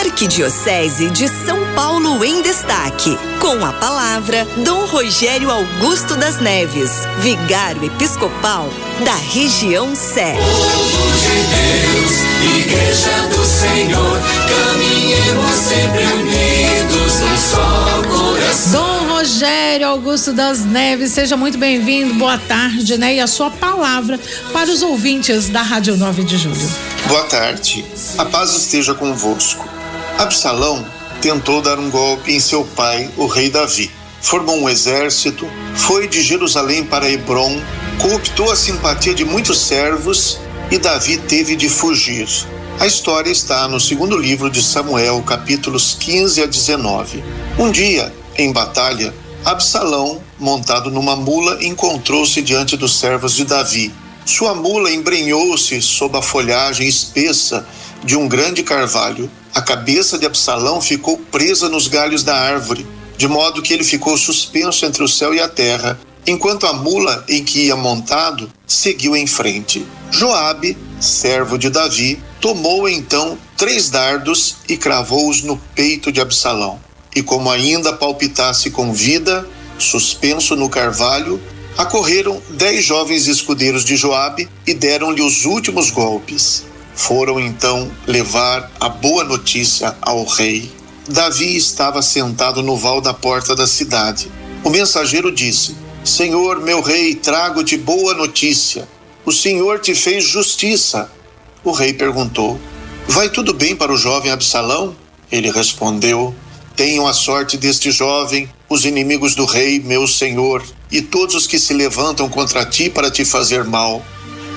Arquidiocese de São Paulo em Destaque. Com a palavra, Dom Rogério Augusto das Neves, vigário episcopal da região Sé. Povo de Deus, Igreja do Senhor, caminhemos sempre unidos num só coração. Dom Rogério Augusto das Neves, seja muito bem-vindo, boa tarde, né? E a sua palavra para os ouvintes da Rádio 9 de Julho. Boa tarde, a paz esteja convosco. Absalão tentou dar um golpe em seu pai, o rei Davi. Formou um exército, foi de Jerusalém para Hebron, cooptou a simpatia de muitos servos e Davi teve de fugir. A história está no segundo livro de Samuel, capítulos 15 a 19. Um dia, em batalha, Absalão, montado numa mula, encontrou-se diante dos servos de Davi. Sua mula embrenhou-se sob a folhagem espessa de um grande carvalho. A cabeça de Absalão ficou presa nos galhos da árvore, de modo que ele ficou suspenso entre o céu e a terra, enquanto a mula em que ia montado seguiu em frente. Joabe, servo de Davi, tomou então três dardos e cravou-os no peito de Absalão. E como ainda palpitasse com vida, suspenso no carvalho, acorreram dez jovens escudeiros de Joabe e deram-lhe os últimos golpes. Foram então levar a boa notícia ao rei. Davi estava sentado no val da porta da cidade. O mensageiro disse: Senhor, meu rei, trago-te boa notícia. O Senhor te fez justiça. O rei perguntou: Vai tudo bem para o jovem Absalão? Ele respondeu: Tenham a sorte deste jovem, os inimigos do rei, meu senhor, e todos os que se levantam contra ti para te fazer mal.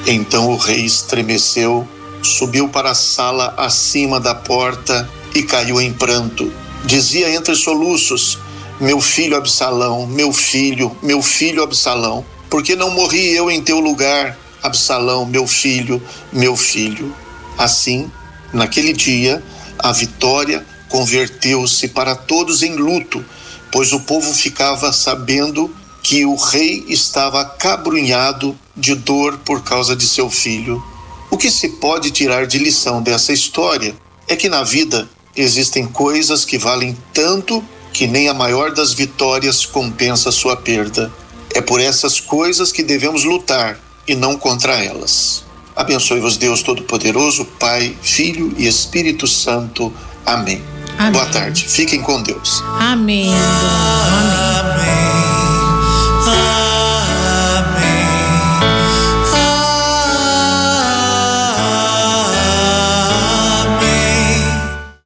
Então o rei estremeceu, subiu para a sala acima da porta e caiu em pranto. Dizia entre soluços: Meu filho Absalão, meu filho, meu filho Absalão, por que não morri eu em teu lugar? Absalão, meu filho, meu filho. Assim, naquele dia, a vitória converteu-se para todos em luto, pois o povo ficava sabendo que o rei estava acabrunhado de dor por causa de seu filho. O que se pode tirar de lição dessa história é que na vida existem coisas que valem tanto que nem a maior das vitórias compensa sua perda. É por essas coisas que devemos lutar e não contra elas. Abençoe-vos Deus Todo-Poderoso, Pai, Filho e Espírito Santo. Amém. Amém. Boa tarde. Fiquem com Deus. Amém. Amém.